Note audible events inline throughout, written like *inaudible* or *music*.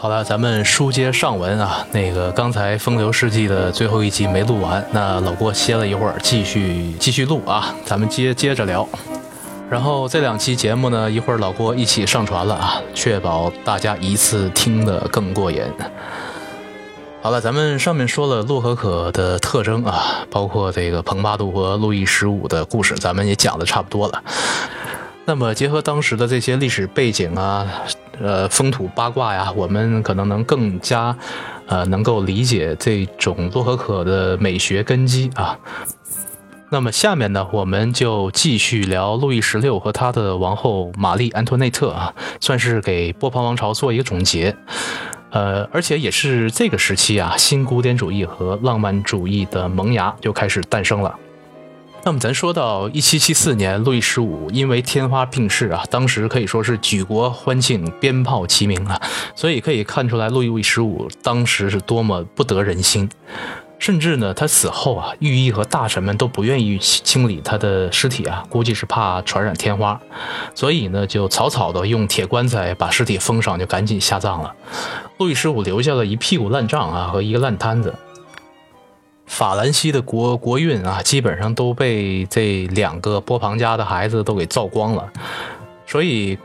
好了，咱们书接上文啊，那个刚才《风流世纪》的最后一集没录完，那老郭歇了一会儿，继续继续录啊，咱们接接着聊。然后这两期节目呢，一会儿老郭一起上传了啊，确保大家一次听得更过瘾。好了，咱们上面说了洛可可的特征啊，包括这个蓬巴杜和路易十五的故事，咱们也讲的差不多了。那么结合当时的这些历史背景啊，呃，风土八卦呀，我们可能能更加，呃，能够理解这种洛可可的美学根基啊。那么下面呢，我们就继续聊路易十六和他的王后玛丽安托内特啊，算是给波旁王朝做一个总结。呃，而且也是这个时期啊，新古典主义和浪漫主义的萌芽就开始诞生了。那么咱说到一七七四年，路易十五因为天花病逝啊，当时可以说是举国欢庆，鞭炮齐鸣啊，所以可以看出来路易十五当时是多么不得人心。甚至呢，他死后啊，御医和大臣们都不愿意清理他的尸体啊，估计是怕传染天花，所以呢，就草草的用铁棺材把尸体封上，就赶紧下葬了。路易十五留下了一屁股烂账啊和一个烂摊子。法兰西的国国运啊，基本上都被这两个波旁家的孩子都给造光了，所以。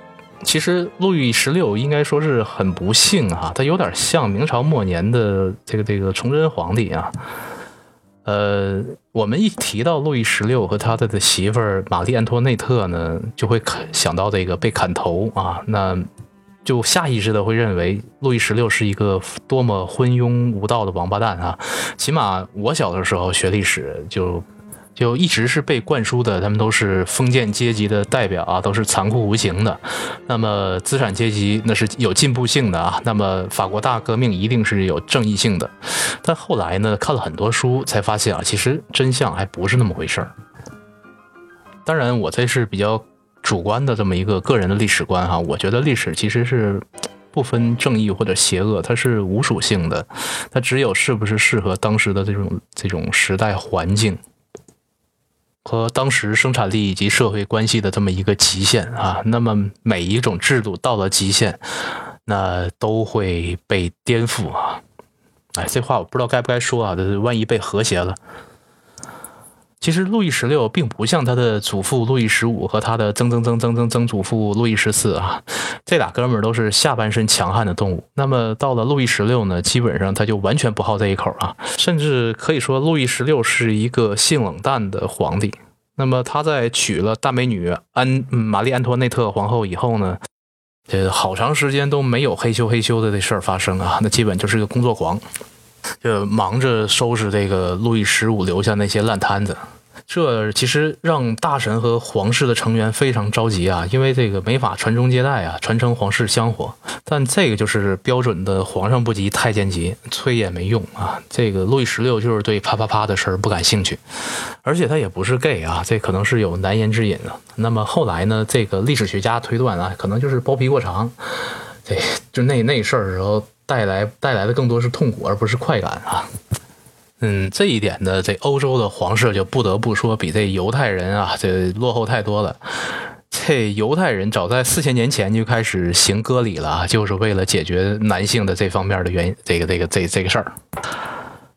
其实路易十六应该说是很不幸啊，他有点像明朝末年的这个这个崇祯皇帝啊。呃，我们一提到路易十六和他的的媳妇儿玛丽安托内特呢，就会想到这个被砍头啊，那就下意识的会认为路易十六是一个多么昏庸无道的王八蛋啊。起码我小的时候学历史就。就一直是被灌输的，他们都是封建阶级的代表啊，都是残酷无情的。那么资产阶级那是有进步性的啊。那么法国大革命一定是有正义性的。但后来呢，看了很多书才发现啊，其实真相还不是那么回事儿。当然，我这是比较主观的这么一个个人的历史观哈。我觉得历史其实是 *tsk* 不分正义或者邪恶，它是无属性的，它只有是不是适合当时的这种这种时代环境。和当时生产力以及社会关系的这么一个极限啊，那么每一种制度到了极限，那都会被颠覆啊！哎，这话我不知道该不该说啊，这万一被和谐了。其实路易十六并不像他的祖父路易十五和他的曾曾曾曾曾曾祖父路易十四啊，这俩哥们儿都是下半身强悍的动物。那么到了路易十六呢，基本上他就完全不好这一口啊，甚至可以说路易十六是一个性冷淡的皇帝。那么他在娶了大美女安玛丽安托内特皇后以后呢，呃好长时间都没有嘿咻嘿咻的这事儿发生啊，那基本就是个工作狂。就忙着收拾这个路易十五留下那些烂摊子，这其实让大臣和皇室的成员非常着急啊，因为这个没法传宗接代啊，传承皇室香火。但这个就是标准的皇上不急太监急，催也没用啊。这个路易十六就是对啪啪啪的事儿不感兴趣，而且他也不是 gay 啊，这可能是有难言之隐啊。那么后来呢，这个历史学家推断啊，可能就是包皮过长，这就那那事儿的时候。带来带来的更多是痛苦，而不是快感啊。嗯，这一点呢，这欧洲的皇室就不得不说比这犹太人啊，这落后太多了。这犹太人早在四千年前就开始行割礼了，就是为了解决男性的这方面的原因，这个这个这这个事儿。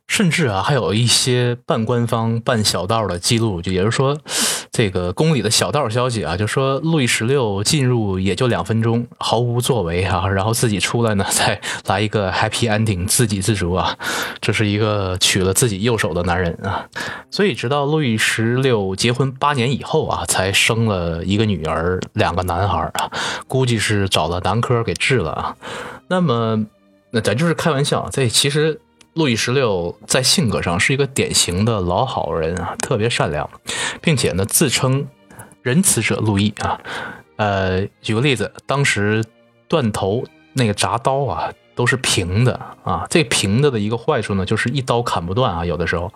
甚至啊，还有一些半官方、半小道的记录，就也就是说。这个宫里的小道消息啊，就说路易十六进入也就两分钟，毫无作为啊，*laughs* 然后自己出来呢，再来一个 happy ending，自给自足啊，这是一个娶了自己右手的男人啊。所以直到路易十六结婚八年以后啊，才生了一个女儿，两个男孩啊，估计是找了男科给治了啊。那么，那咱就是开玩笑，这其实。路易十六在性格上是一个典型的老好人啊，特别善良，并且呢自称仁慈者路易啊。呃，举个例子，当时断头那个铡刀啊都是平的啊，这平的的一个坏处呢就是一刀砍不断啊，有的时候。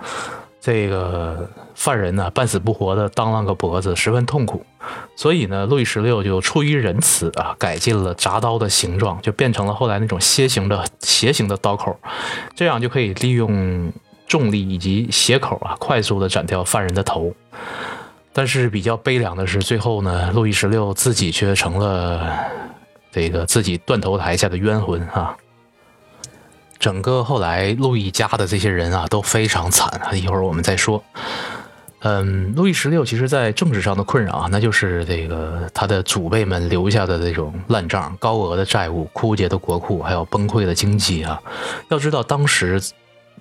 这个犯人呢，半死不活的当啷个脖子，十分痛苦。所以呢，路易十六就出于仁慈啊，改进了铡刀的形状，就变成了后来那种楔形的斜形的刀口，这样就可以利用重力以及斜口啊，快速的斩掉犯人的头。但是比较悲凉的是，最后呢，路易十六自己却成了这个自己断头台下的冤魂啊。整个后来路易家的这些人啊都非常惨啊，一会儿我们再说。嗯，路易十六其实在政治上的困扰啊，那就是这个他的祖辈们留下的这种烂账、高额的债务、枯竭的国库，还有崩溃的经济啊。要知道，当时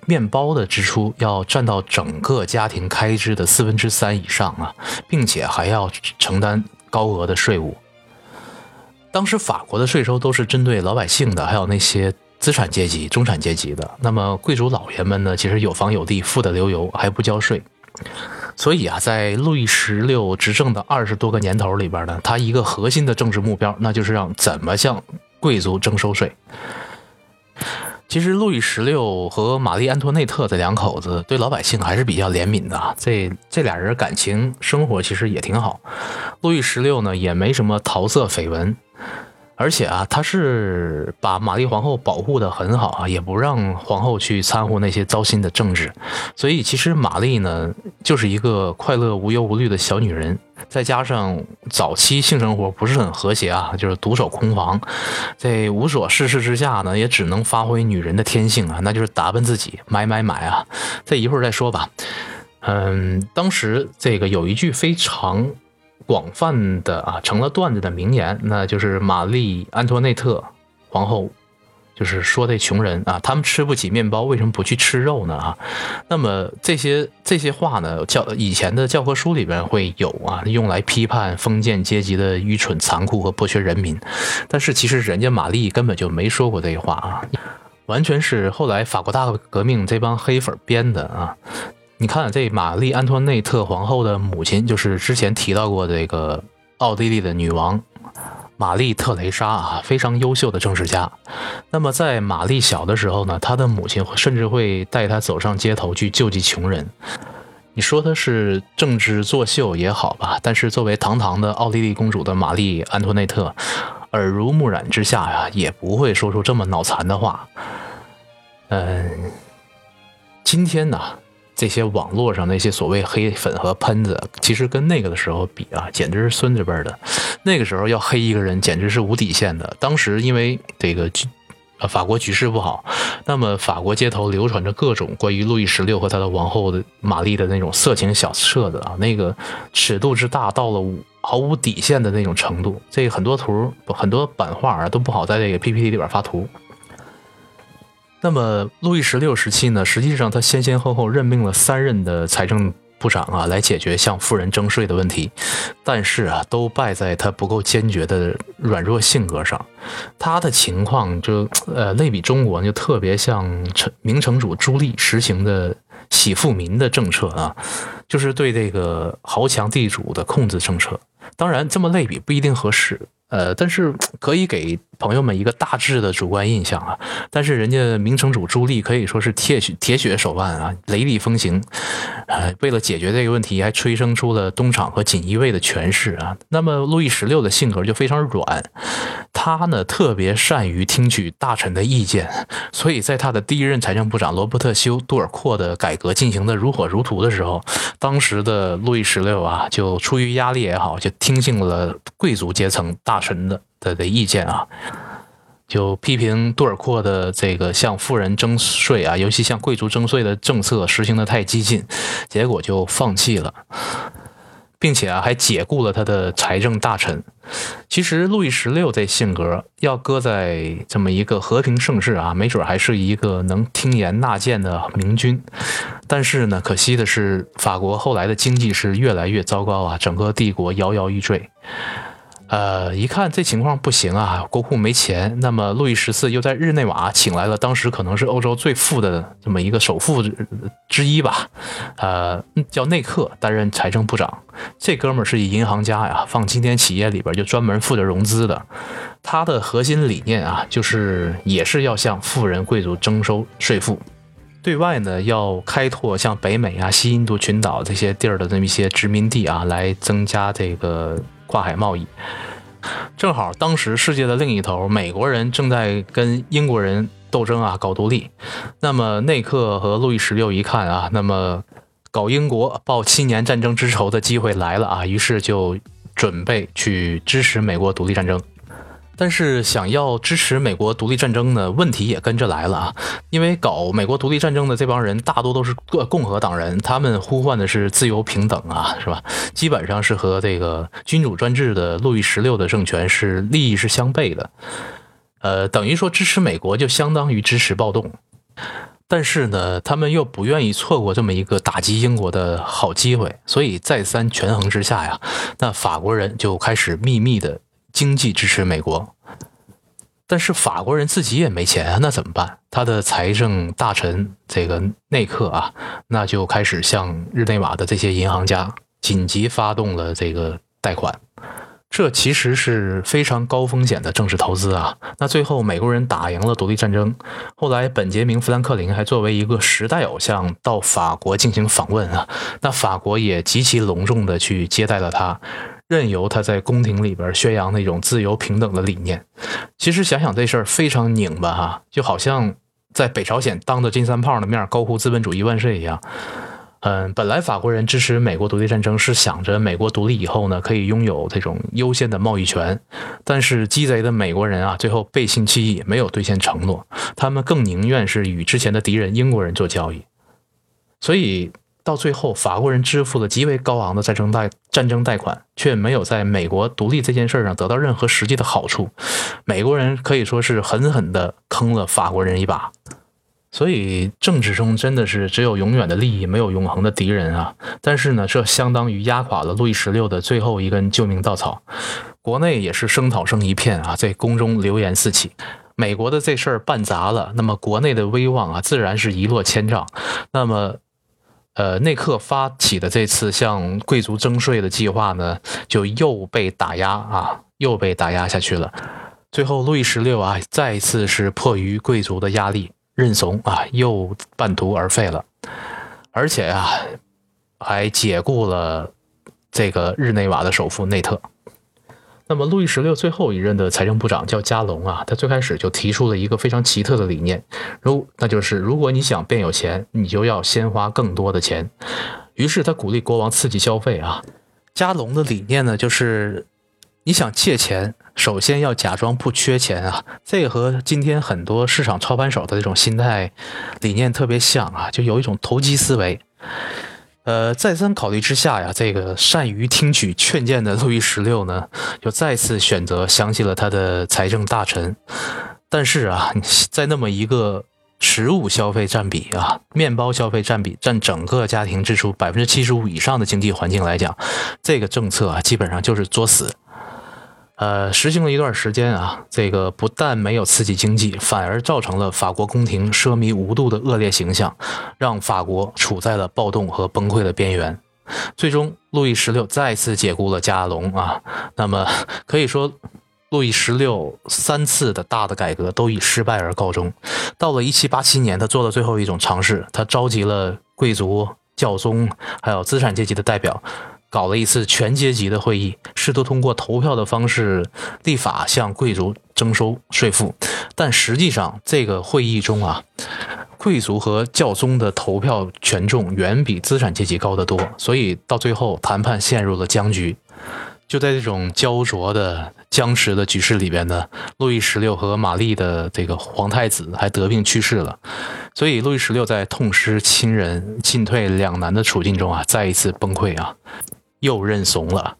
面包的支出要占到整个家庭开支的四分之三以上啊，并且还要承担高额的税务。当时法国的税收都是针对老百姓的，还有那些资产阶级、中产阶级的。那么贵族老爷们呢，其实有房有地，富得流油，还不交税。所以啊，在路易十六执政的二十多个年头里边呢，他一个核心的政治目标，那就是让怎么向贵族征收税。其实，路易十六和玛丽安托内特这两口子对老百姓还是比较怜悯的，这这俩人感情生活其实也挺好。路易十六呢，也没什么桃色绯闻。而且啊，他是把玛丽皇后保护的很好啊，也不让皇后去掺和那些糟心的政治。所以其实玛丽呢，就是一个快乐无忧无虑的小女人。再加上早期性生活不是很和谐啊，就是独守空房，在无所事事之下呢，也只能发挥女人的天性啊，那就是打扮自己，买买买啊。这一会儿再说吧。嗯，当时这个有一句非常。广泛的啊，成了段子的名言，那就是玛丽安托内特皇后，就是说这穷人啊，他们吃不起面包，为什么不去吃肉呢？啊，那么这些这些话呢，教以前的教科书里边会有啊，用来批判封建阶级的愚蠢、残酷和剥削人民。但是其实人家玛丽根本就没说过这话啊，完全是后来法国大革命这帮黑粉编的啊。你看，这玛丽安托内特皇后的母亲，就是之前提到过这个奥地利的女王玛丽特蕾莎啊，非常优秀的政治家。那么在玛丽小的时候呢，她的母亲甚至会带她走上街头去救济穷人。你说她是政治作秀也好吧，但是作为堂堂的奥地利公主的玛丽安托内特，耳濡目染之下呀，也不会说出这么脑残的话。嗯，今天呢？这些网络上那些所谓黑粉和喷子，其实跟那个的时候比啊，简直是孙子辈的。那个时候要黑一个人，简直是无底线的。当时因为这个呃法国局势不好，那么法国街头流传着各种关于路易十六和他的王后的玛丽的那种色情小册子啊，那个尺度之大，到了毫无底线的那种程度。这很多图、很多版画啊，都不好在这个 PPT 里边发图。那么，路易十六时期呢，实际上他先先后后任命了三任的财政部长啊，来解决向富人征税的问题，但是啊，都败在他不够坚决的软弱性格上。他的情况就呃，类比中国就特别像城明城主朱棣实行的洗富民的政策啊，就是对这个豪强地主的控制政策。当然，这么类比不一定合适。呃，但是可以给朋友们一个大致的主观印象啊。但是人家明成主朱棣可以说是铁血铁血手腕啊，雷厉风行。呃，为了解决这个问题，还催生出了东厂和锦衣卫的权势啊。那么路易十六的性格就非常软，他呢特别善于听取大臣的意见，所以在他的第一任财政部长罗伯特修杜尔阔的改革进行的如火如荼的时候，当时的路易十六啊，就出于压力也好，就听信了贵族阶层大。臣的的的意见啊，就批评杜尔阔的这个向富人征税啊，尤其向贵族征税的政策实行的太激进，结果就放弃了，并且啊还解雇了他的财政大臣。其实路易十六这性格要搁在这么一个和平盛世啊，没准还是一个能听言纳谏的明君。但是呢，可惜的是，法国后来的经济是越来越糟糕啊，整个帝国摇摇欲坠。呃，一看这情况不行啊，国库没钱。那么路易十四又在日内瓦请来了当时可能是欧洲最富的这么一个首富之一吧，呃，叫内克担任财政部长。这哥们儿是一银行家呀，放今天企业里边就专门负责融资的。他的核心理念啊，就是也是要向富人贵族征收税负，对外呢要开拓像北美啊、西印度群岛这些地儿的这么一些殖民地啊，来增加这个。跨海贸易，正好当时世界的另一头，美国人正在跟英国人斗争啊，搞独立。那么内克和路易十六一看啊，那么搞英国报七年战争之仇的机会来了啊，于是就准备去支持美国独立战争。但是想要支持美国独立战争呢，问题也跟着来了啊！因为搞美国独立战争的这帮人大多都是共共和党人，他们呼唤的是自由平等啊，是吧？基本上是和这个君主专制的路易十六的政权是利益是相悖的。呃，等于说支持美国就相当于支持暴动，但是呢，他们又不愿意错过这么一个打击英国的好机会，所以再三权衡之下呀，那法国人就开始秘密的。经济支持美国，但是法国人自己也没钱，那怎么办？他的财政大臣这个内克啊，那就开始向日内瓦的这些银行家紧急发动了这个贷款。这其实是非常高风险的政治投资啊。那最后美国人打赢了独立战争，后来本杰明·富兰克林还作为一个时代偶像到法国进行访问啊，那法国也极其隆重的去接待了他。任由他在宫廷里边宣扬那种自由平等的理念，其实想想这事儿非常拧巴哈，就好像在北朝鲜当着金三胖的面高呼资本主义万岁一样。嗯，本来法国人支持美国独立战争是想着美国独立以后呢，可以拥有这种优先的贸易权，但是鸡贼的美国人啊，最后背信弃义，没有兑现承诺，他们更宁愿是与之前的敌人英国人做交易，所以。到最后，法国人支付了极为高昂的战争贷战争贷款，却没有在美国独立这件事上得到任何实际的好处。美国人可以说是狠狠地坑了法国人一把。所以政治中真的是只有永远的利益，没有永恒的敌人啊！但是呢，这相当于压垮了路易十六的最后一根救命稻草。国内也是声讨声一片啊，在宫中流言四起。美国的这事儿办砸了，那么国内的威望啊，自然是一落千丈。那么。呃，内克发起的这次向贵族征税的计划呢，就又被打压啊，又被打压下去了。最后，路易十六啊，再一次是迫于贵族的压力认怂啊，又半途而废了，而且啊，还解雇了这个日内瓦的首富内特。那么，路易十六最后一任的财政部长叫加隆啊，他最开始就提出了一个非常奇特的理念，如那就是如果你想变有钱，你就要先花更多的钱。于是他鼓励国王刺激消费啊。加隆的理念呢，就是你想借钱，首先要假装不缺钱啊。这个和今天很多市场操盘手的这种心态理念特别像啊，就有一种投机思维。呃，再三考虑之下呀，这个善于听取劝谏的路易十六呢，就再次选择相信了他的财政大臣。但是啊，在那么一个食物消费占比啊，面包消费占比占整个家庭支出百分之七十五以上的经济环境来讲，这个政策啊，基本上就是作死。呃，实行了一段时间啊，这个不但没有刺激经济，反而造成了法国宫廷奢靡无度的恶劣形象，让法国处在了暴动和崩溃的边缘。最终，路易十六再次解雇了加隆啊。那么可以说，路易十六三次的大的改革都以失败而告终。到了1787年，他做了最后一种尝试，他召集了贵族、教宗还有资产阶级的代表。搞了一次全阶级的会议，试图通过投票的方式立法向贵族征收税赋，但实际上这个会议中啊，贵族和教宗的投票权重远比资产阶级高得多，所以到最后谈判陷入了僵局。就在这种焦灼的僵持的局势里边呢，路易十六和玛丽的这个皇太子还得病去世了，所以路易十六在痛失亲人、进退两难的处境中啊，再一次崩溃啊。又认怂了，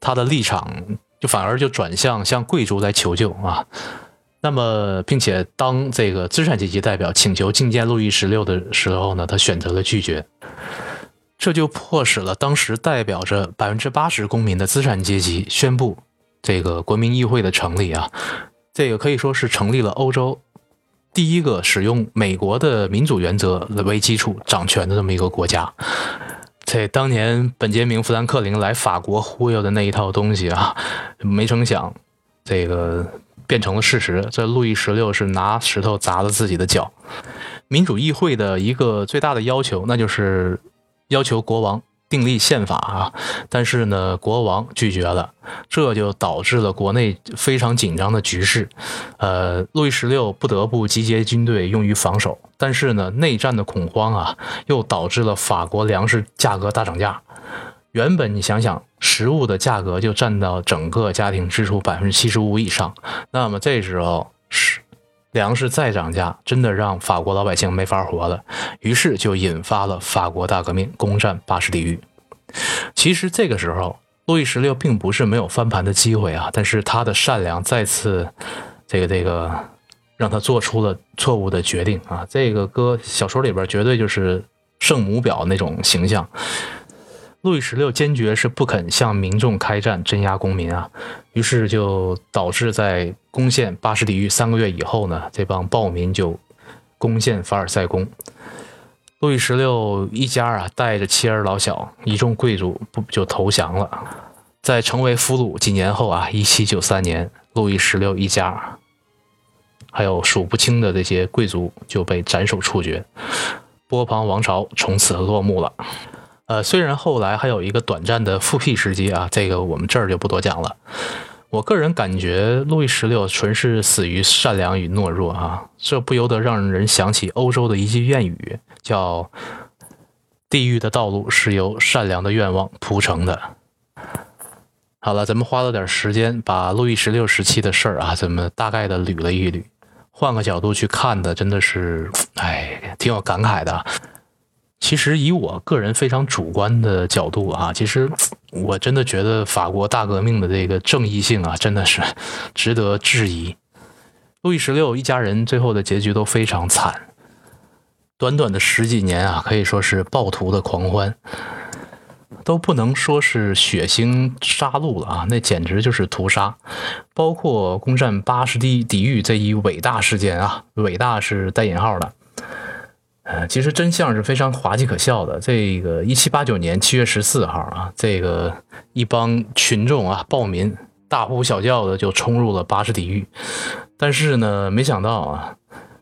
他的立场就反而就转向向贵族来求救啊。那么，并且当这个资产阶级代表请求觐见路易十六的时候呢，他选择了拒绝。这就迫使了当时代表着百分之八十公民的资产阶级宣布这个国民议会的成立啊。这个可以说是成立了欧洲第一个使用美国的民主原则为基础掌权的这么一个国家。这当年本杰明·富兰克林来法国忽悠的那一套东西啊，没成想，这个变成了事实。这路易十六是拿石头砸了自己的脚。民主议会的一个最大的要求，那就是要求国王。订立宪法啊，但是呢，国王拒绝了，这就导致了国内非常紧张的局势。呃，路易十六不得不集结军队用于防守，但是呢，内战的恐慌啊，又导致了法国粮食价格大涨价。原本你想想，食物的价格就占到整个家庭支出百分之七十五以上，那么这时候是粮食再涨价，真的让法国老百姓没法活了。于是就引发了法国大革命，攻占巴士底狱。其实这个时候，路易十六并不是没有翻盘的机会啊，但是他的善良再次，这个这个，让他做出了错误的决定啊。这个搁小说里边绝对就是圣母婊那种形象。路易十六坚决是不肯向民众开战，镇压公民啊，于是就导致在攻陷巴士底狱三个月以后呢，这帮暴民就攻陷凡尔赛宫。路易十六一家啊，带着妻儿老小，一众贵族不就投降了。在成为俘虏几年后啊，一七九三年，路易十六一家还有数不清的这些贵族就被斩首处决，波旁王朝从此落幕了。呃，虽然后来还有一个短暂的复辟时机啊，这个我们这儿就不多讲了。我个人感觉，路易十六纯是死于善良与懦弱啊，这不由得让人想起欧洲的一句谚语，叫“地狱的道路是由善良的愿望铺成的”。好了，咱们花了点时间把路易十六时期的事儿啊，咱们大概的捋了一捋，换个角度去看的，真的是，哎，挺有感慨的。其实以我个人非常主观的角度啊，其实我真的觉得法国大革命的这个正义性啊，真的是值得质疑。路易十六一家人最后的结局都非常惨，短短的十几年啊，可以说是暴徒的狂欢，都不能说是血腥杀戮了啊，那简直就是屠杀。包括攻占巴士底底狱这一伟大事件啊，伟大是带引号的。呃，其实真相是非常滑稽可笑的。这个一七八九年七月十四号啊，这个一帮群众啊，暴民大呼小叫的就冲入了巴士底狱，但是呢，没想到啊，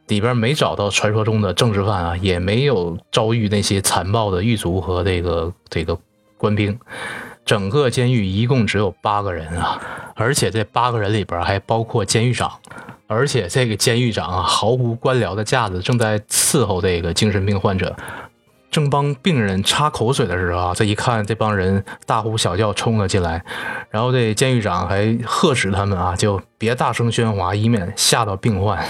里边没找到传说中的政治犯啊，也没有遭遇那些残暴的狱卒和这个这个官兵，整个监狱一共只有八个人啊，而且这八个人里边还包括监狱长。而且这个监狱长啊，毫无官僚的架子，正在伺候这个精神病患者，正帮病人擦口水的时候啊，这一看这帮人大呼小叫冲了进来，然后这监狱长还呵斥他们啊，就别大声喧哗，以免吓到病患。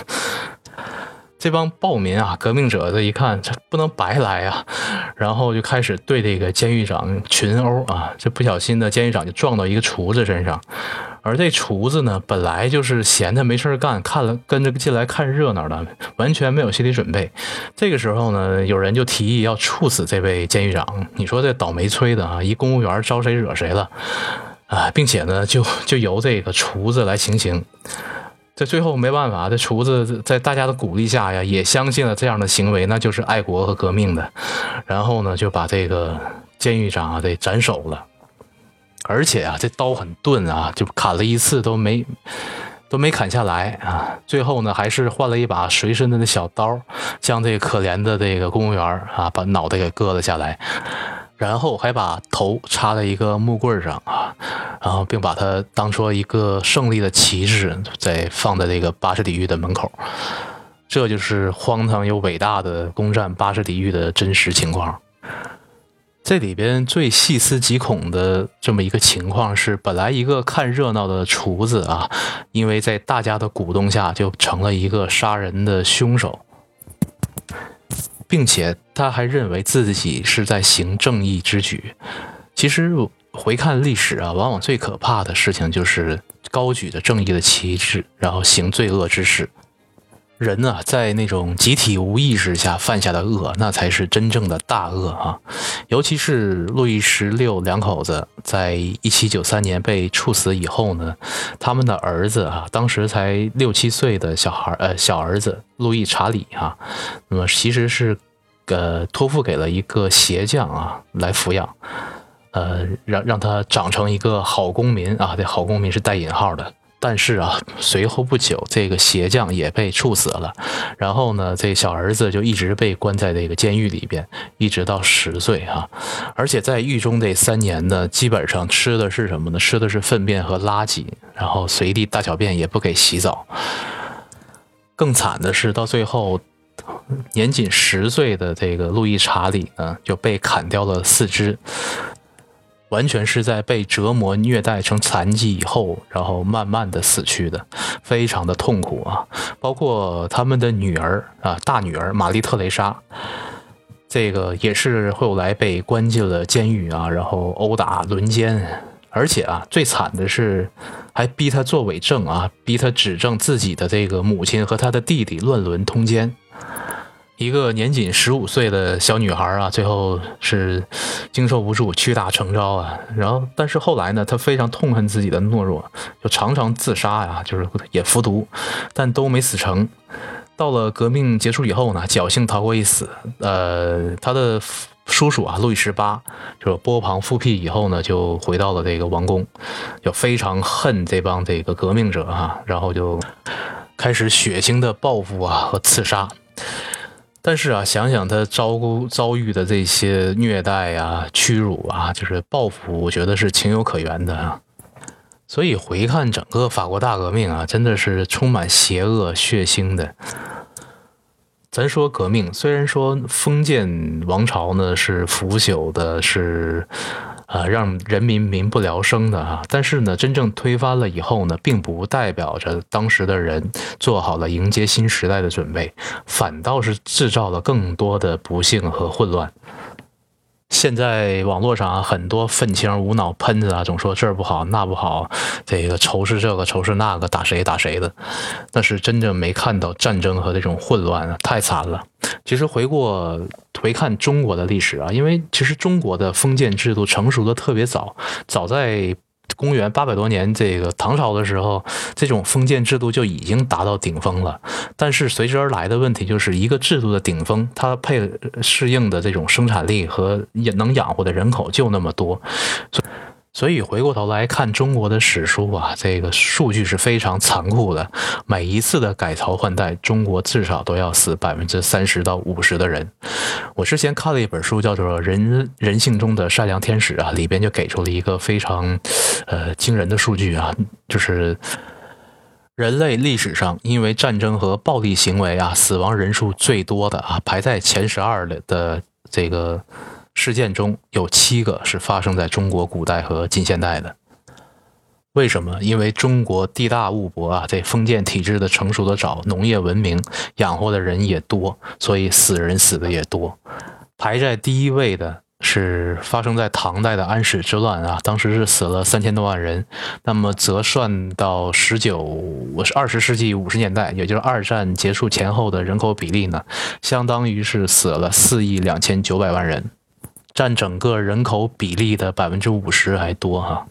这帮暴民啊，革命者这一看，这不能白来啊，*laughs* 然后就开始对这个监狱长群殴啊，这不小心的监狱长就撞到一个厨子身上。而这厨子呢，本来就是闲的没事干，看了跟着进来看热闹的，完全没有心理准备。这个时候呢，有人就提议要处死这位监狱长。你说这倒霉催的啊，一公务员招谁惹谁了啊？并且呢，就就由这个厨子来行刑。这最后没办法，这厨子在大家的鼓励下呀，也相信了这样的行为那就是爱国和革命的。然后呢，就把这个监狱长啊给斩首了。而且啊，这刀很钝啊，就砍了一次都没都没砍下来啊。最后呢，还是换了一把随身的那小刀，将这个可怜的这个公务员啊，把脑袋给割了下来，然后还把头插在一个木棍上啊，然后并把它当做一个胜利的旗帜，在放在这个巴士底狱的门口。这就是荒唐又伟大的攻占巴士底狱的真实情况。这里边最细思极恐的这么一个情况是，本来一个看热闹的厨子啊，因为在大家的鼓动下，就成了一个杀人的凶手，并且他还认为自己是在行正义之举。其实回看历史啊，往往最可怕的事情就是高举着正义的旗帜，然后行罪恶之事。人啊，在那种集体无意识下犯下的恶，那才是真正的大恶啊！尤其是路易十六两口子在一七九三年被处死以后呢，他们的儿子啊，当时才六七岁的小孩，呃，小儿子路易查理啊，那么其实是，呃，托付给了一个鞋匠啊来抚养，呃，让让他长成一个好公民啊，这好公民是带引号的。但是啊，随后不久，这个鞋匠也被处死了。然后呢，这小儿子就一直被关在这个监狱里边，一直到十岁啊。而且在狱中这三年呢，基本上吃的是什么呢？吃的是粪便和垃圾，然后随地大小便，也不给洗澡。更惨的是，到最后，年仅十岁的这个路易查理呢，就被砍掉了四肢。完全是在被折磨虐待成残疾以后，然后慢慢的死去的，非常的痛苦啊。包括他们的女儿啊，大女儿玛丽特蕾莎，这个也是后来被关进了监狱啊，然后殴打轮奸，而且啊，最惨的是还逼他做伪证啊，逼他指证自己的这个母亲和他的弟弟乱伦通奸。一个年仅十五岁的小女孩啊，最后是经受不住，屈打成招啊。然后，但是后来呢，她非常痛恨自己的懦弱，就常常自杀呀，就是也服毒，但都没死成。到了革命结束以后呢，侥幸逃过一死。呃，他的叔叔啊，路易十八，就是波旁复辟以后呢，就回到了这个王宫，就非常恨这帮这个革命者啊，然后就开始血腥的报复啊和刺杀。但是啊，想想他遭遭遇的这些虐待啊、屈辱啊，就是报复，我觉得是情有可原的啊。所以回看整个法国大革命啊，真的是充满邪恶、血腥的。咱说革命，虽然说封建王朝呢是腐朽的，是。啊，让人民民不聊生的啊！但是呢，真正推翻了以后呢，并不代表着当时的人做好了迎接新时代的准备，反倒是制造了更多的不幸和混乱。现在网络上，很多愤青无脑喷子啊，总说这儿不好那不好，这个仇视这个仇视那个，打谁打谁的，那是真正没看到战争和这种混乱啊，太惨了。其实回过回看中国的历史啊，因为其实中国的封建制度成熟的特别早，早在。公元八百多年，这个唐朝的时候，这种封建制度就已经达到顶峰了。但是随之而来的问题，就是一个制度的顶峰，它配适应的这种生产力和能养活的人口就那么多。所以回过头来看中国的史书啊，这个数据是非常残酷的。每一次的改朝换代，中国至少都要死百分之三十到五十的人。我之前看了一本书，叫做《人人性中的善良天使》啊，里边就给出了一个非常，呃惊人的数据啊，就是人类历史上因为战争和暴力行为啊，死亡人数最多的啊，排在前十二的的这个。事件中有七个是发生在中国古代和近现代的，为什么？因为中国地大物博啊，这封建体制的成熟的早，农业文明养活的人也多，所以死人死的也多。排在第一位的是发生在唐代的安史之乱啊，当时是死了三千多万人。那么折算到十九二十世纪五十年代，也就是二战结束前后的人口比例呢，相当于是死了四亿两千九百万人。占整个人口比例的百分之五十还多哈，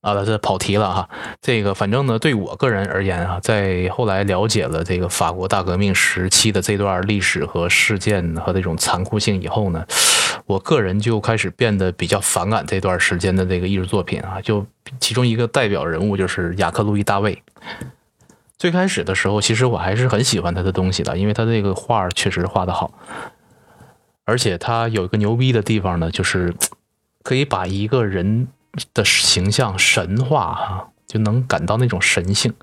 啊，这跑题了哈。这个反正呢，对我个人而言啊，在后来了解了这个法国大革命时期的这段历史和事件和这种残酷性以后呢，我个人就开始变得比较反感这段时间的这个艺术作品啊。就其中一个代表人物就是雅克·路易·大卫。最开始的时候，其实我还是很喜欢他的东西的，因为他这个画确实画得好。而且他有一个牛逼的地方呢，就是 *tsk* 可以把一个人的形象神化哈，就能感到那种神性。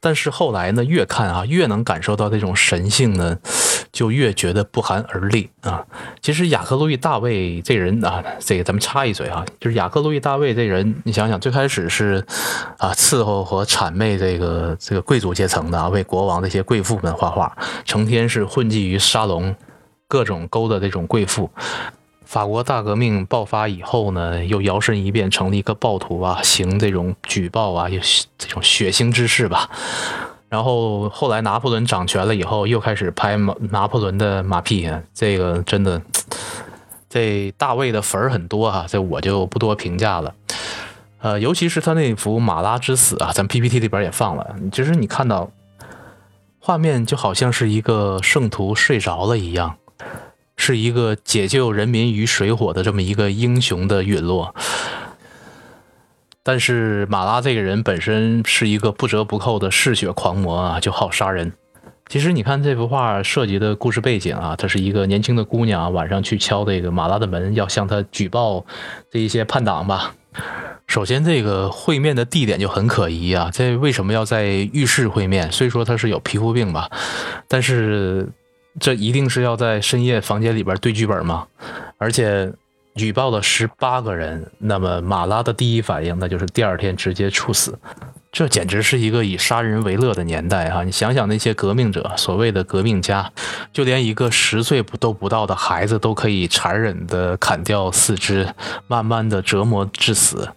但是后来呢，越看啊，越能感受到这种神性呢，就越觉得不寒而栗啊。其实雅克·路易·大卫这人啊，这个咱们插一嘴啊，就是雅克·路易·大卫这人，你想想，最开始是啊伺候和谄媚这个这个贵族阶层的啊，为国王这些贵妇们画画，成天是混迹于沙龙。各种勾的这种贵妇，法国大革命爆发以后呢，又摇身一变成了一个暴徒啊，行这种举报啊，这种血腥之事吧。然后后来拿破仑掌权了以后，又开始拍马拿破仑的马屁，这个真的，这大卫的粉儿很多哈，这我就不多评价了。呃，尤其是他那幅《马拉之死》啊，咱 PPT 里边也放了，其实你看到画面就好像是一个圣徒睡着了一样。是一个解救人民于水火的这么一个英雄的陨落，但是马拉这个人本身是一个不折不扣的嗜血狂魔啊，就好杀人。其实你看这幅画涉及的故事背景啊，她是一个年轻的姑娘，晚上去敲这个马拉的门，要向他举报这一些叛党吧。首先，这个会面的地点就很可疑啊，这为什么要在浴室会面？虽说他是有皮肤病吧，但是。这一定是要在深夜房间里边对剧本吗？而且举报了十八个人，那么马拉的第一反应那就是第二天直接处死。这简直是一个以杀人为乐的年代哈！你想想那些革命者，所谓的革命家，就连一个十岁不都不到的孩子都可以残忍的砍掉四肢，慢慢的折磨致死。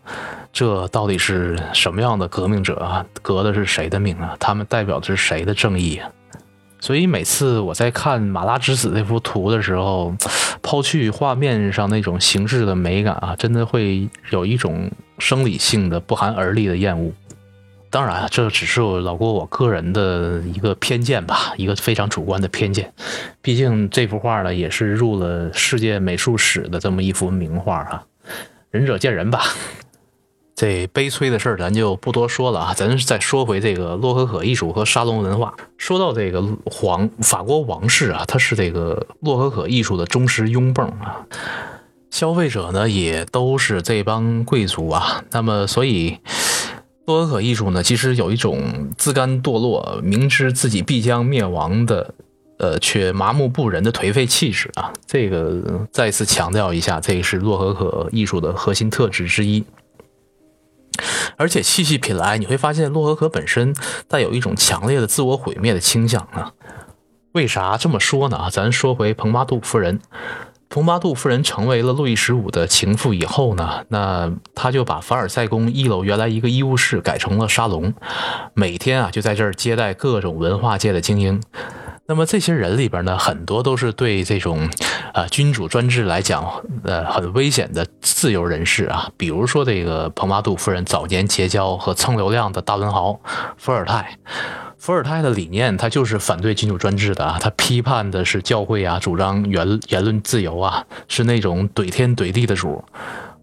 这到底是什么样的革命者啊？革的是谁的命啊？他们代表的是谁的正义啊？所以每次我在看马拉之死这幅图的时候，*sniffs* 抛去画面上那种形式的美感啊，真的会有一种生理性的不寒而栗的厌恶。当然，这只是老郭我个人的一个偏见吧，一个非常主观的偏见。毕竟这幅画呢，也是入了世界美术史的这么一幅名画啊。仁者见仁吧。这悲催的事儿咱就不多说了啊，咱再说回这个洛可可艺术和沙龙文化。说到这个皇法国王室啊，他是这个洛可可艺术的忠实拥趸啊。消费者呢，也都是这帮贵族啊。那么，所以。洛可可艺术呢，其实有一种自甘堕落、明知自己必将灭亡的，呃，却麻木不仁的颓废气质啊。这个再次强调一下，这个是洛可可艺术的核心特质之一。而且细细品来，你会发现洛可可本身带有一种强烈的自我毁灭的倾向啊。为啥这么说呢？咱说回蓬巴杜夫人。蓬巴杜夫人成为了路易十五的情妇以后呢，那他就把凡尔赛宫一楼原来一个医务室改成了沙龙，每天啊就在这儿接待各种文化界的精英。那么这些人里边呢，很多都是对这种啊君主专制来讲呃很危险的自由人士啊，比如说这个蓬巴杜夫人早年结交和蹭流量的大文豪伏尔泰。伏尔泰的理念，他就是反对君主专制的啊，他批判的是教会啊，主张言言论自由啊，是那种怼天怼地的主。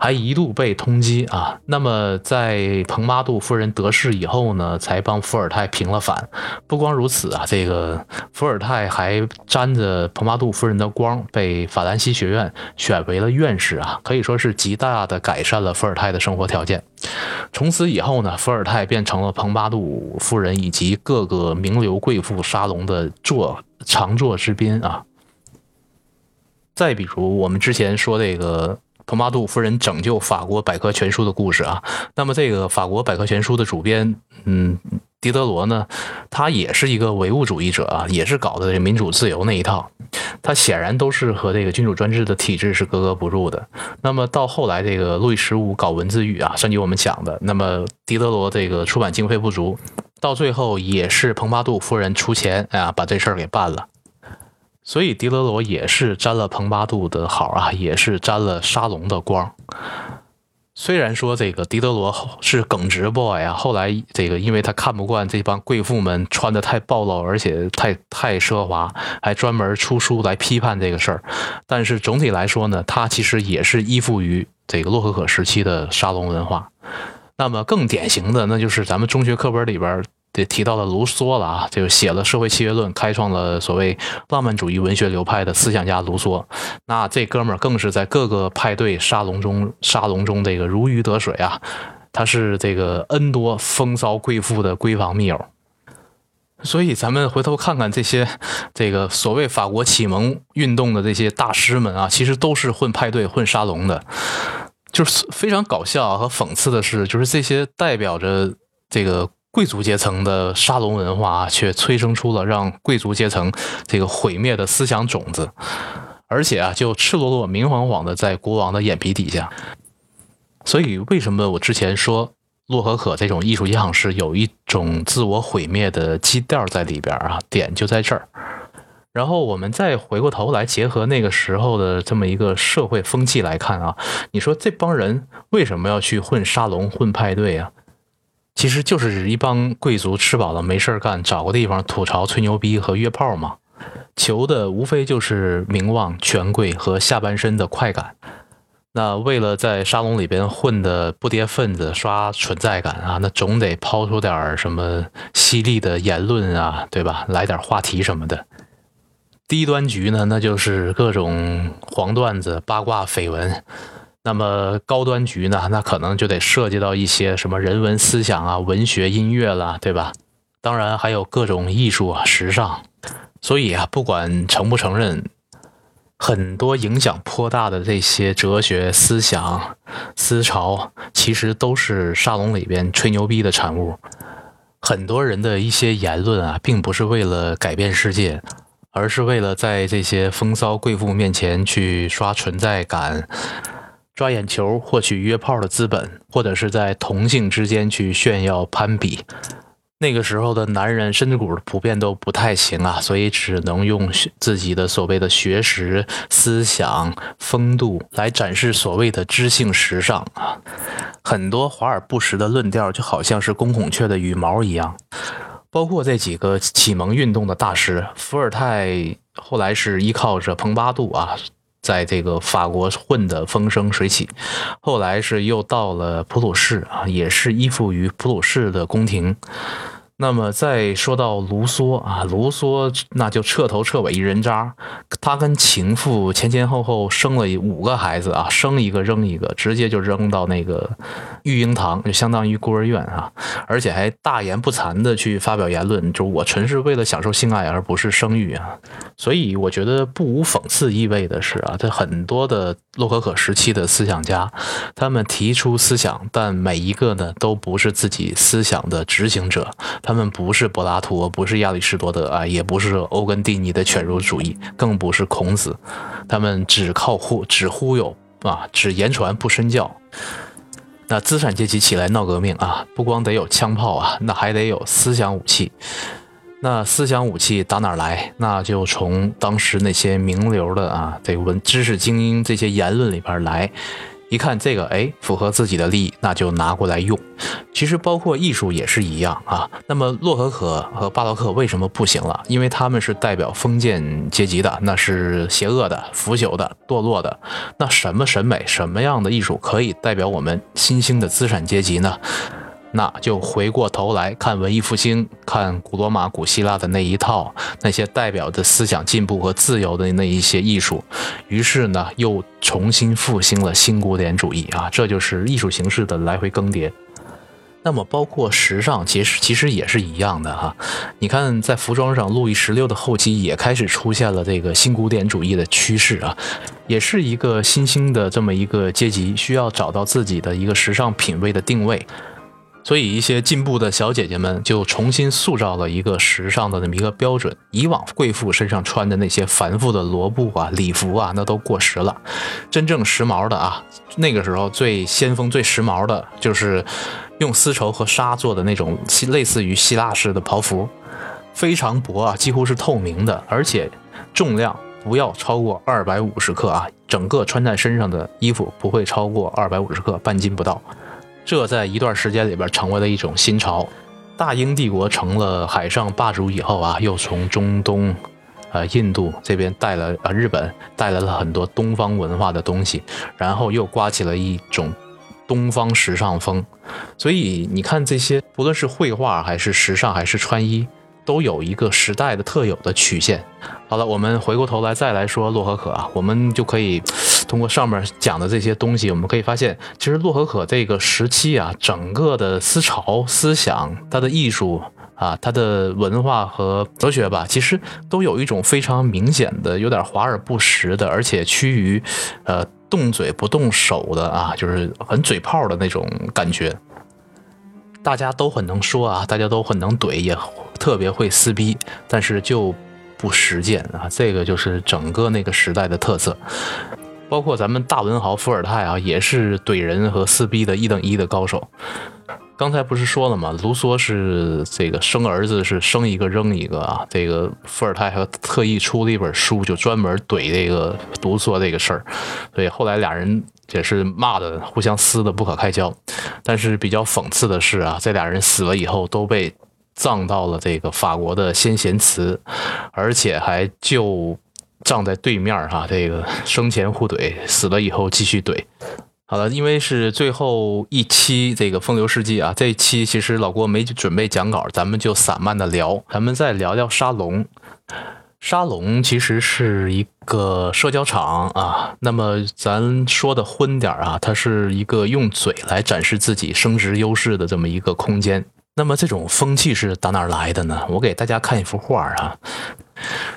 还一度被通缉啊！那么在蓬巴杜夫人得势以后呢，才帮伏尔泰平了反。不光如此啊，这个伏尔泰还沾着蓬巴杜夫人的光，被法兰西学院选为了院士啊，可以说是极大的改善了伏尔泰的生活条件。从此以后呢，伏尔泰变成了蓬巴杜夫人以及各个名流贵妇沙龙的坐常坐之宾啊。再比如我们之前说这个。蓬巴杜夫人拯救法国百科全书的故事啊，那么这个法国百科全书的主编，嗯，狄德罗呢，他也是一个唯物主义者啊，也是搞的这民主自由那一套，他显然都是和这个君主专制的体制是格格不入的。那么到后来这个路易十五搞文字狱啊，上集我们讲的，那么狄德罗这个出版经费不足，到最后也是蓬巴杜夫人出钱啊，把这事儿给办了。所以狄德罗也是沾了蓬巴杜的好啊，也是沾了沙龙的光。虽然说这个狄德罗是耿直 boy 啊，后来这个因为他看不惯这帮贵妇们穿的太暴露，而且太太奢华，还专门出书来批判这个事儿。但是总体来说呢，他其实也是依附于这个洛可可时期的沙龙文化。那么更典型的，那就是咱们中学课本里边。这提到了卢梭了啊，就写了《社会契约论》，开创了所谓浪漫主义文学流派的思想家卢梭。那这哥们儿更是在各个派对沙龙中沙龙中这个如鱼得水啊，他是这个 N 多风骚贵妇的闺房密友。所以咱们回头看看这些这个所谓法国启蒙运动的这些大师们啊，其实都是混派对、混沙龙的。就是非常搞笑和讽刺的是，就是这些代表着这个。贵族阶层的沙龙文化却催生出了让贵族阶层这个毁灭的思想种子，而且啊，就赤裸裸、明晃晃的在国王的眼皮底下。所以，为什么我之前说洛可可这种艺术样式有一种自我毁灭的基调在里边啊？点就在这儿。然后我们再回过头来，结合那个时候的这么一个社会风气来看啊，你说这帮人为什么要去混沙龙、混派对啊？其实就是一帮贵族吃饱了没事干，找个地方吐槽、吹牛逼和约炮嘛，求的无非就是名望、权贵和下半身的快感。那为了在沙龙里边混的不跌份子、刷存在感啊，那总得抛出点什么犀利的言论啊，对吧？来点话题什么的。低端局呢，那就是各种黄段子、八卦、绯闻。那么高端局呢？那可能就得涉及到一些什么人文思想啊、文学、音乐了，对吧？当然还有各种艺术啊、时尚。所以啊，不管承不承认，很多影响颇大的这些哲学思想思潮，其实都是沙龙里边吹牛逼的产物。很多人的一些言论啊，并不是为了改变世界，而是为了在这些风骚贵妇面前去刷存在感、抓眼球、获取约炮的资本，或者是在同性之间去炫耀攀比。那个时候的男人身子骨普遍都不太行啊，所以只能用自己的所谓的学识、思想、风度来展示所谓的知性时尚啊。很多华而不实的论调就好像是公孔雀的羽毛一样。包括这几个启蒙运动的大师，伏尔泰后来是依靠着蓬巴杜啊，在这个法国混得风生水起，后来是又到了普鲁士啊，也是依附于普鲁士的宫廷。那么再说到卢梭啊，卢梭那就彻头彻尾一人渣，他跟情妇前前后后生了五个孩子啊，生一个扔一个，直接就扔到那个育婴堂，就相当于孤儿院啊，而且还大言不惭的去发表言论，就我纯是为了享受性爱而不是生育啊。所以我觉得不无讽刺意味的是啊，在很多的洛可可时期的思想家，他们提出思想，但每一个呢都不是自己思想的执行者。他们不是柏拉图，不是亚里士多德啊，也不是欧根蒂尼的犬儒主义，更不是孔子。他们只靠忽，只忽悠啊，只言传不身教。那资产阶级起来闹革命啊，不光得有枪炮啊，那还得有思想武器。那思想武器打哪来？那就从当时那些名流的啊，这个文知识精英这些言论里边来。一看这个，哎，符合自己的利益，那就拿过来用。其实包括艺术也是一样啊。那么洛可可和巴洛克为什么不行了？因为他们是代表封建阶级的，那是邪恶的、腐朽的、堕落的。那什么审美、什么样的艺术可以代表我们新兴的资产阶级呢？那就回过头来看文艺复兴，看古罗马、古希腊的那一套，那些代表着思想进步和自由的那一些艺术，于是呢，又重新复兴了新古典主义啊，这就是艺术形式的来回更迭。那么，包括时尚，其实其实也是一样的哈。你看，在服装上，路易十六的后期也开始出现了这个新古典主义的趋势啊，也是一个新兴的这么一个阶级，需要找到自己的一个时尚品味的定位。所以，一些进步的小姐姐们就重新塑造了一个时尚的那么一个标准。以往贵妇身上穿的那些繁复的罗布啊、礼服啊，那都过时了。真正时髦的啊，那个时候最先锋、最时髦的就是用丝绸和纱做的那种类似于希腊式的袍服，非常薄啊，几乎是透明的，而且重量不要超过二百五十克啊，整个穿在身上的衣服不会超过二百五十克，半斤不到。这在一段时间里边成为了一种新潮。大英帝国成了海上霸主以后啊，又从中东、呃印度这边带了啊日本带来了很多东方文化的东西，然后又刮起了一种东方时尚风。所以你看这些，不论是绘画还是时尚还是穿衣。都有一个时代的特有的曲线。好了，我们回过头来再来说洛可可啊，我们就可以通过上面讲的这些东西，我们可以发现，其实洛可可这个时期啊，整个的思潮、思想、它的艺术啊、它的文化和哲学吧，其实都有一种非常明显的、有点华而不实的，而且趋于呃动嘴不动手的啊，就是很嘴炮的那种感觉。大家都很能说啊，大家都很能怼，也特别会撕逼，但是就不实践啊。这个就是整个那个时代的特色。包括咱们大文豪伏尔泰啊，也是怼人和撕逼的一等一的高手。刚才不是说了吗？卢梭是这个生儿子是生一个扔一个啊。这个伏尔泰还特意出了一本书，就专门怼这个卢梭这个事儿。所以后来俩人也是骂的互相撕的不可开交。但是比较讽刺的是啊，这俩人死了以后都被葬到了这个法国的先贤祠，而且还就葬在对面哈。这个生前互怼，死了以后继续怼。好了，因为是最后一期这个风流世纪啊，这一期其实老郭没准备讲稿，咱们就散漫的聊。咱们再聊聊沙龙。沙龙其实是一个社交场啊，那么咱说的荤点啊，它是一个用嘴来展示自己升值优势的这么一个空间。那么这种风气是打哪儿来的呢？我给大家看一幅画啊。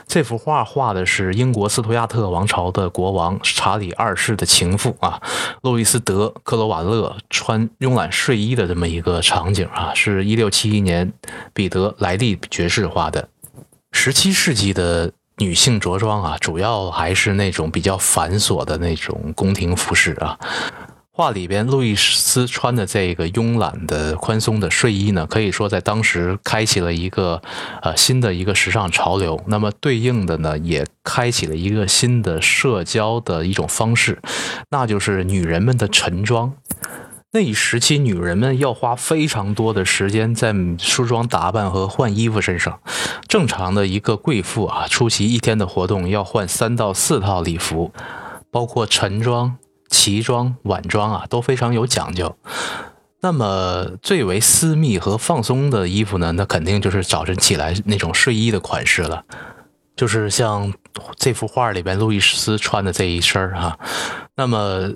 这幅画画的是英国斯图亚特王朝的国王查理二世的情妇啊，路易斯德克罗瓦勒穿慵懒睡衣的这么一个场景啊，是一六七一年彼得莱利爵士画的。十七世纪的女性着装啊，主要还是那种比较繁琐的那种宫廷服饰啊。画里边，路易斯穿的这个慵懒的、宽松的睡衣呢，可以说在当时开启了一个呃新的一个时尚潮流。那么对应的呢，也开启了一个新的社交的一种方式，那就是女人们的晨装。那一时期，女人们要花非常多的时间在梳妆打扮和换衣服身上。正常的一个贵妇啊，出席一天的活动要换三到四套礼服，包括晨装。旗装、晚装啊都非常有讲究。那么最为私密和放松的衣服呢？那肯定就是早晨起来那种睡衣的款式了。就是像这幅画里边路易斯穿的这一身儿哈。那么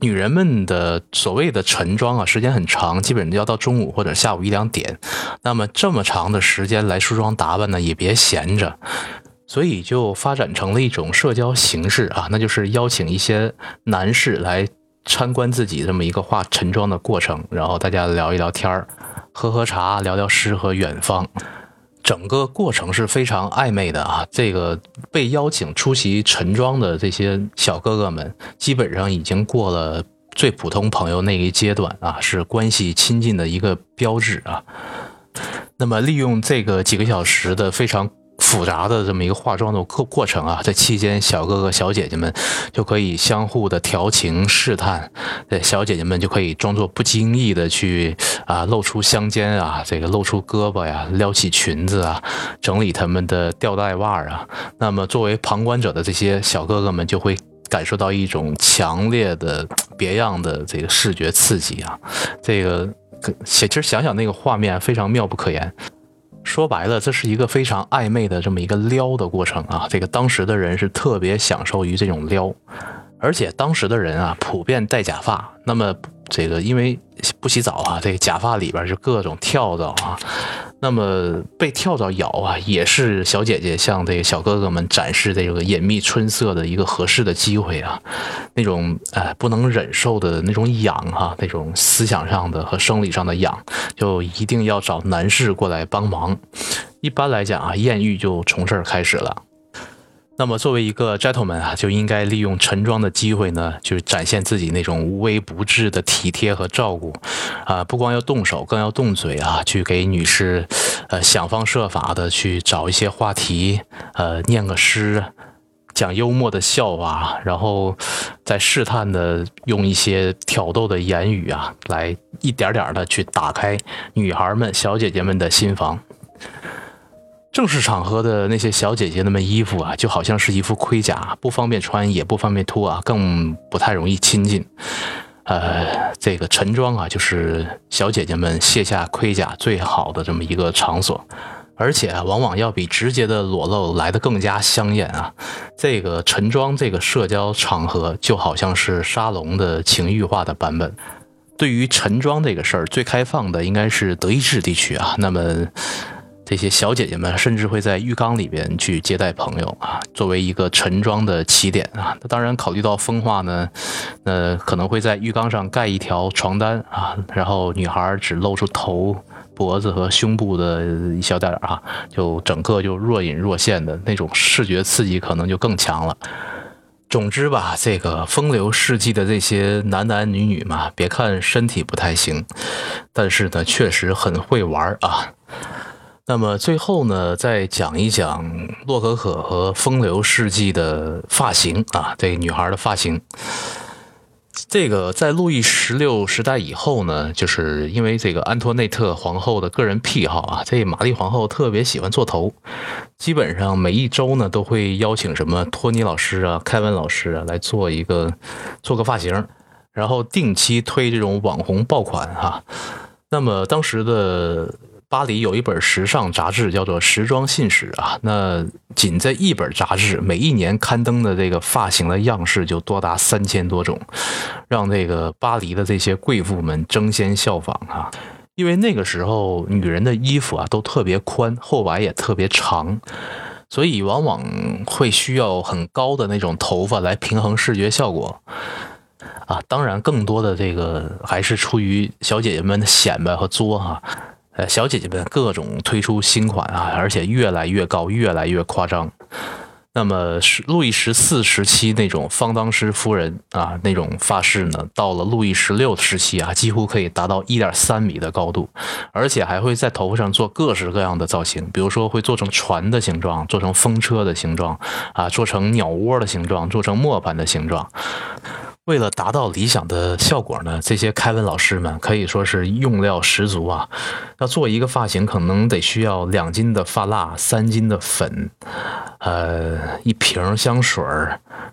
女人们的所谓的晨装啊，时间很长，基本要到中午或者下午一两点。那么这么长的时间来梳妆打扮呢，也别闲着。所以就发展成了一种社交形式啊，那就是邀请一些男士来参观自己这么一个画晨装的过程，然后大家聊一聊天儿，喝喝茶，聊聊诗和远方。整个过程是非常暧昧的啊。这个被邀请出席晨装的这些小哥哥们，基本上已经过了最普通朋友那一阶段啊，是关系亲近的一个标志啊。那么利用这个几个小时的非常。复杂的这么一个化妆的过过程啊，在期间，小哥哥小姐姐们就可以相互的调情试探，对小姐姐们就可以装作不经意的去啊露出香肩啊，这个露出胳膊呀，撩起裙子啊，整理他们的吊带袜啊。那么作为旁观者的这些小哥哥们就会感受到一种强烈的别样的这个视觉刺激啊，这个其实想想那个画面非常妙不可言。说白了，这是一个非常暧昧的这么一个撩的过程啊！这个当时的人是特别享受于这种撩，而且当时的人啊，普遍戴假发。那么这个因为不洗澡啊，这个假发里边就各种跳蚤啊。那么被跳蚤咬啊，也是小姐姐向这个小哥哥们展示这个隐秘春色的一个合适的机会啊。那种呃不能忍受的那种痒哈，那种思想上的和生理上的痒，就一定要找男士过来帮忙。一般来讲啊，艳遇就从这儿开始了。那么，作为一个 gentleman 啊，就应该利用晨装的机会呢，就是展现自己那种无微不至的体贴和照顾，啊，不光要动手，更要动嘴啊，去给女士，呃，想方设法的去找一些话题，呃，念个诗，讲幽默的笑话，然后再试探的用一些挑逗的言语啊，来一点点的去打开女孩们、小姐姐们的心房。正式场合的那些小姐姐那衣服啊，就好像是一副盔甲，不方便穿，也不方便脱啊，更不太容易亲近。呃，这个晨装啊，就是小姐姐们卸下盔甲最好的这么一个场所，而且往往要比直接的裸露来的更加香艳啊。这个晨装这个社交场合，就好像是沙龙的情欲化的版本。对于晨装这个事儿，最开放的应该是德意志地区啊。那么。这些小姐姐们甚至会在浴缸里边去接待朋友啊，作为一个晨装的起点啊。那当然考虑到风化呢，呃，可能会在浴缸上盖一条床单啊，然后女孩只露出头、脖子和胸部的一小点儿啊，就整个就若隐若现的那种视觉刺激可能就更强了。总之吧，这个风流世纪的这些男男女女嘛，别看身体不太行，但是呢，确实很会玩儿啊。那么最后呢，再讲一讲洛可可和风流世纪的发型啊，这女孩的发型。这个在路易十六时代以后呢，就是因为这个安托内特皇后的个人癖好啊，这玛丽皇后特别喜欢做头，基本上每一周呢都会邀请什么托尼老师啊、凯文老师啊来做一个做个发型，然后定期推这种网红爆款哈。那么当时的。巴黎有一本时尚杂志，叫做《时装信使》啊。那仅这一本杂志，每一年刊登的这个发型的样式就多达三千多种，让这个巴黎的这些贵妇们争先效仿啊。因为那个时候女人的衣服啊都特别宽，后摆也特别长。所以往往会需要很高的那种头发来平衡视觉效果。啊，当然，更多的这个还是出于小姐姐们的显摆和作哈。呃，小姐姐们各种推出新款啊，而且越来越高，越来越夸张。那么是路易十四时期那种方当师夫人啊那种发饰呢，到了路易十六时期啊，几乎可以达到一点三米的高度，而且还会在头发上做各式各样的造型，比如说会做成船的形状，做成风车的形状，啊，做成鸟窝的形状，做成磨盘的形状。为了达到理想的效果呢，这些凯文老师们可以说是用料十足啊。要做一个发型，可能得需要两斤的发蜡、三斤的粉，呃，一瓶香水，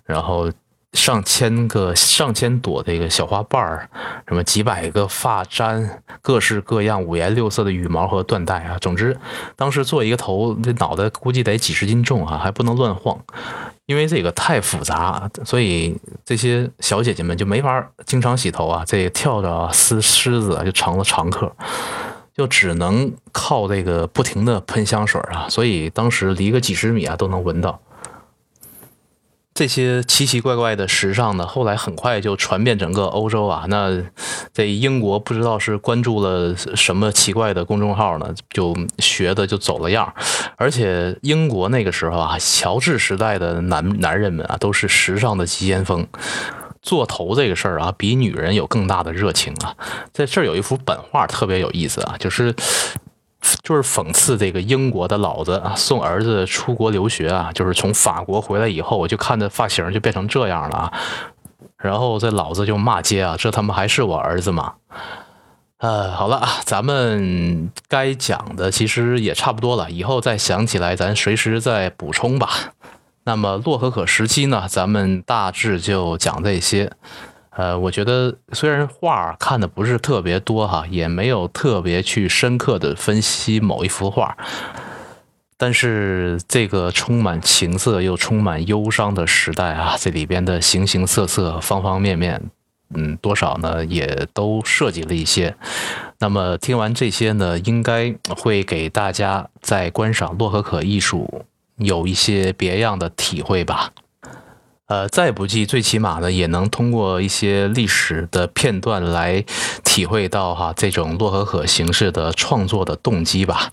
然后上千个、上千朵这个小花瓣，什么几百个发簪，各式各样、五颜六色的羽毛和缎带啊。总之，当时做一个头，这脑袋估计得几十斤重啊，还不能乱晃。因为这个太复杂，所以这些小姐姐们就没法经常洗头啊。这跳蚤、狮狮子就成了常客，就只能靠这个不停的喷香水啊。所以当时离个几十米啊都能闻到。这些奇奇怪怪的时尚呢，后来很快就传遍整个欧洲啊。那在英国不知道是关注了什么奇怪的公众号呢，就学的就走了样。而且英国那个时候啊，乔治时代的男男人们啊，都是时尚的急先锋。做头这个事儿啊，比女人有更大的热情啊。在这儿有一幅本画特别有意思啊，就是。就是讽刺这个英国的老子啊，送儿子出国留学啊，就是从法国回来以后，我就看这发型就变成这样了啊。然后这老子就骂街啊，这他妈还是我儿子吗？呃，好了，咱们该讲的其实也差不多了，以后再想起来咱随时再补充吧。那么洛可可时期呢，咱们大致就讲这些。呃，我觉得虽然画看的不是特别多哈，也没有特别去深刻的分析某一幅画，但是这个充满情色又充满忧伤的时代啊，这里边的形形色色、方方面面，嗯，多少呢也都涉及了一些。那么听完这些呢，应该会给大家在观赏洛可可艺术有一些别样的体会吧。呃，再不济，最起码呢，也能通过一些历史的片段来体会到哈这种洛可可形式的创作的动机吧。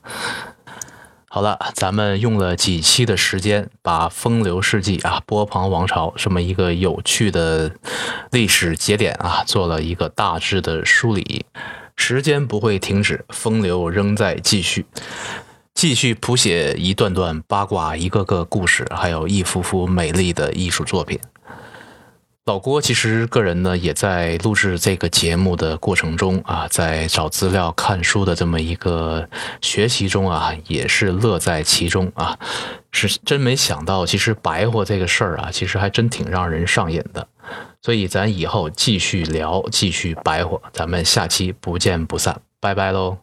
好了，咱们用了几期的时间，把风流世纪啊、波旁王朝这么一个有趣的历史节点啊，做了一个大致的梳理。时间不会停止，风流仍在继续。继续谱写一段段八卦，一个个故事，还有一幅幅美丽的艺术作品。老郭其实个人呢，也在录制这个节目的过程中啊，在找资料、看书的这么一个学习中啊，也是乐在其中啊。是真没想到，其实白活这个事儿啊，其实还真挺让人上瘾的。所以咱以后继续聊，继续白活，咱们下期不见不散，拜拜喽。